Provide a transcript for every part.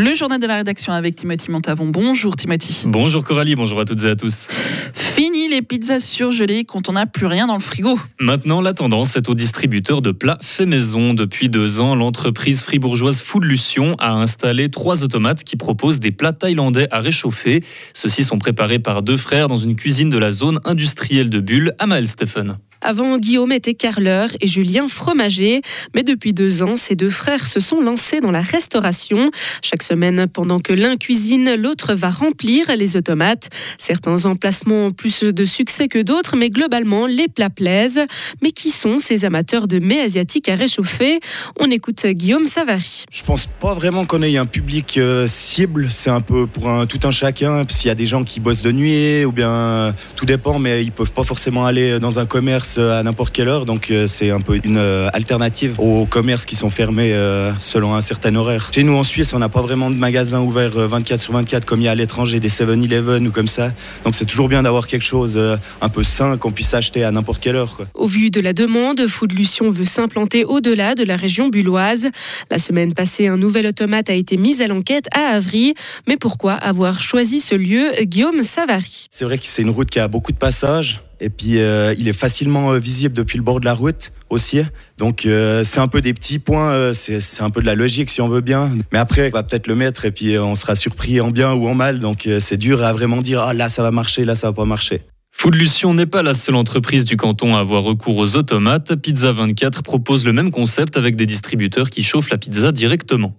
Le journal de la rédaction avec Timothy Montavon. Bonjour Timothy. Bonjour Coralie, bonjour à toutes et à tous. Fini les pizzas surgelées quand on n'a plus rien dans le frigo. Maintenant, la tendance est au distributeur de plats fait maison. Depuis deux ans, l'entreprise fribourgeoise Food Lution a installé trois automates qui proposent des plats thaïlandais à réchauffer. Ceux-ci sont préparés par deux frères dans une cuisine de la zone industrielle de Bulle, à Maël Stephen. Avant, Guillaume était carleur et Julien fromager. Mais depuis deux ans, ces deux frères se sont lancés dans la restauration. Chaque semaine, pendant que l'un cuisine, l'autre va remplir les automates. Certains emplacements ont plus de succès que d'autres, mais globalement, les plats plaisent. Mais qui sont ces amateurs de mets asiatiques à réchauffer? On écoute Guillaume Savary. Je pense pas vraiment qu'on ait un public euh, cible. C'est un peu pour tout un chacun. S'il y a des gens qui bossent de nuit, ou bien tout dépend, mais ils peuvent pas forcément aller dans un commerce à n'importe quelle heure, donc euh, c'est un peu une euh, alternative aux commerces qui sont fermés euh, selon un certain horaire. Chez nous en Suisse, on n'a pas vraiment de magasins ouverts 24 sur 24 comme il y a à l'étranger, des 7-Eleven ou comme ça. Donc c'est toujours bien d'avoir quelque chose un peu sain qu'on puisse acheter à n'importe quelle heure. Au vu de la demande, Food Lution veut s'implanter au-delà de la région bulloise. La semaine passée, un nouvel automate a été mis à l'enquête à Avry. Mais pourquoi avoir choisi ce lieu Guillaume Savary? C'est vrai que c'est une route qui a beaucoup de passages. Et puis, euh, il est facilement euh, visible depuis le bord de la route aussi. Donc, euh, c'est un peu des petits points. c'est un peu de la logique, si on veut bien. Mais après, on va peut-être le mettre et puis on sera surpris en bien ou en mal. Donc, c'est dur à vraiment dire, ah là, ça va marcher, là, ça va pas marcher. Food Lution n'est pas la seule entreprise du canton à avoir recours aux automates. Pizza 24 propose le même concept avec des distributeurs qui chauffent la pizza directement.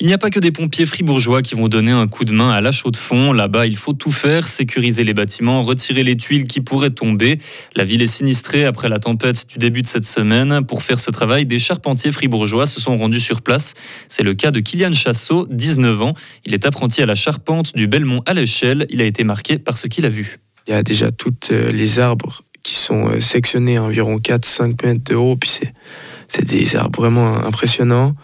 Il n'y a pas que des pompiers fribourgeois qui vont donner un coup de main à la chaux de fond. Là-bas, il faut tout faire, sécuriser les bâtiments, retirer les tuiles qui pourraient tomber. La ville est sinistrée après la tempête du début de cette semaine. Pour faire ce travail, des charpentiers fribourgeois se sont rendus sur place. C'est le cas de Kylian Chassot, 19 ans. Il est apprenti à la charpente du Belmont à l'échelle. Il a été marqué par ce qu'il a vu. Il y a déjà toutes euh, les arbres qui sont euh, sectionnés à environ 4-5 mètres de haut. Puis c'est des arbres vraiment impressionnants.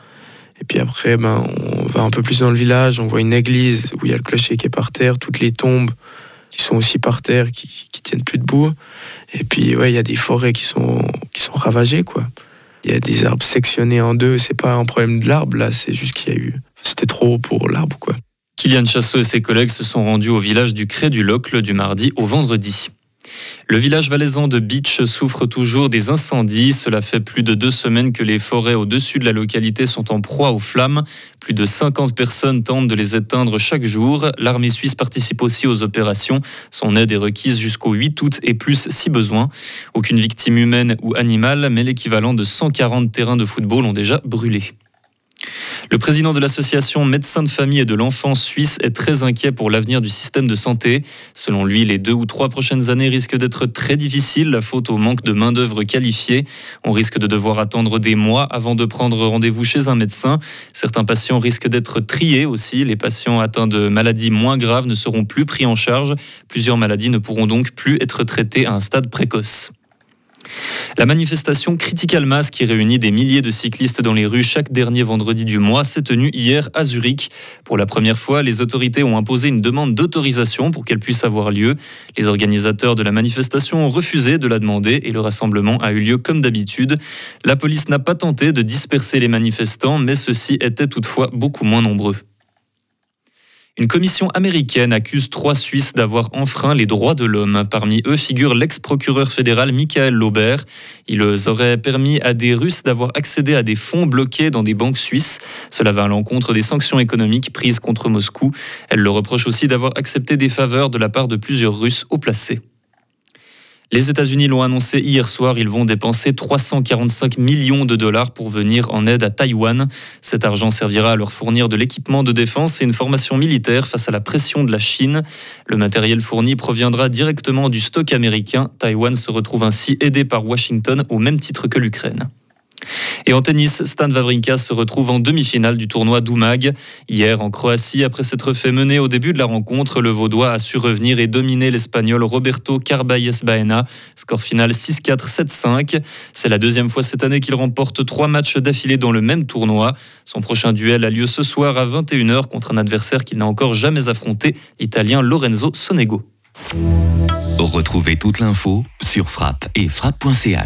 Puis après, ben, on va un peu plus dans le village, on voit une église où il y a le clocher qui est par terre, toutes les tombes qui sont aussi par terre, qui, qui tiennent plus debout. Et puis, ouais, il y a des forêts qui sont, ravagées, quoi. Il y a des arbres sectionnés en deux. C'est pas un problème de l'arbre, là, c'est juste qu'il y a eu. C'était trop pour l'arbre, quoi. Kylian Chassot et ses collègues se sont rendus au village du Cré du Locle du mardi au vendredi. Le village valaisan de Beach souffre toujours des incendies. Cela fait plus de deux semaines que les forêts au-dessus de la localité sont en proie aux flammes. Plus de 50 personnes tentent de les éteindre chaque jour. L'armée suisse participe aussi aux opérations. Son aide est requise jusqu'au 8 août et plus si besoin. Aucune victime humaine ou animale, mais l'équivalent de 140 terrains de football ont déjà brûlé. Le président de l'association Médecins de famille et de l'enfant suisse est très inquiet pour l'avenir du système de santé. Selon lui, les deux ou trois prochaines années risquent d'être très difficiles, la faute au manque de main-d'œuvre qualifiée. On risque de devoir attendre des mois avant de prendre rendez-vous chez un médecin. Certains patients risquent d'être triés aussi. Les patients atteints de maladies moins graves ne seront plus pris en charge. Plusieurs maladies ne pourront donc plus être traitées à un stade précoce. La manifestation Critical Mass qui réunit des milliers de cyclistes dans les rues chaque dernier vendredi du mois s'est tenue hier à Zurich. Pour la première fois, les autorités ont imposé une demande d'autorisation pour qu'elle puisse avoir lieu. Les organisateurs de la manifestation ont refusé de la demander et le rassemblement a eu lieu comme d'habitude. La police n'a pas tenté de disperser les manifestants, mais ceux-ci étaient toutefois beaucoup moins nombreux. Une commission américaine accuse trois Suisses d'avoir enfreint les droits de l'homme. Parmi eux figure l'ex-procureur fédéral Michael Lauber. Ils auraient permis à des Russes d'avoir accédé à des fonds bloqués dans des banques suisses. Cela va à l'encontre des sanctions économiques prises contre Moscou. Elle le reproche aussi d'avoir accepté des faveurs de la part de plusieurs Russes haut placés. Les États-Unis l'ont annoncé hier soir, ils vont dépenser 345 millions de dollars pour venir en aide à Taïwan. Cet argent servira à leur fournir de l'équipement de défense et une formation militaire face à la pression de la Chine. Le matériel fourni proviendra directement du stock américain. Taïwan se retrouve ainsi aidé par Washington au même titre que l'Ukraine. Et en tennis, Stan Wawrinka se retrouve en demi-finale du tournoi Doumag. Hier, en Croatie, après s'être fait mener au début de la rencontre, le Vaudois a su revenir et dominer l'Espagnol Roberto Carballes Baena. Score final 6-4, 7-5. C'est la deuxième fois cette année qu'il remporte trois matchs d'affilée dans le même tournoi. Son prochain duel a lieu ce soir à 21h contre un adversaire qu'il n'a encore jamais affronté, l'Italien Lorenzo Sonego. Retrouvez toute l'info sur frappe et frappe.ch.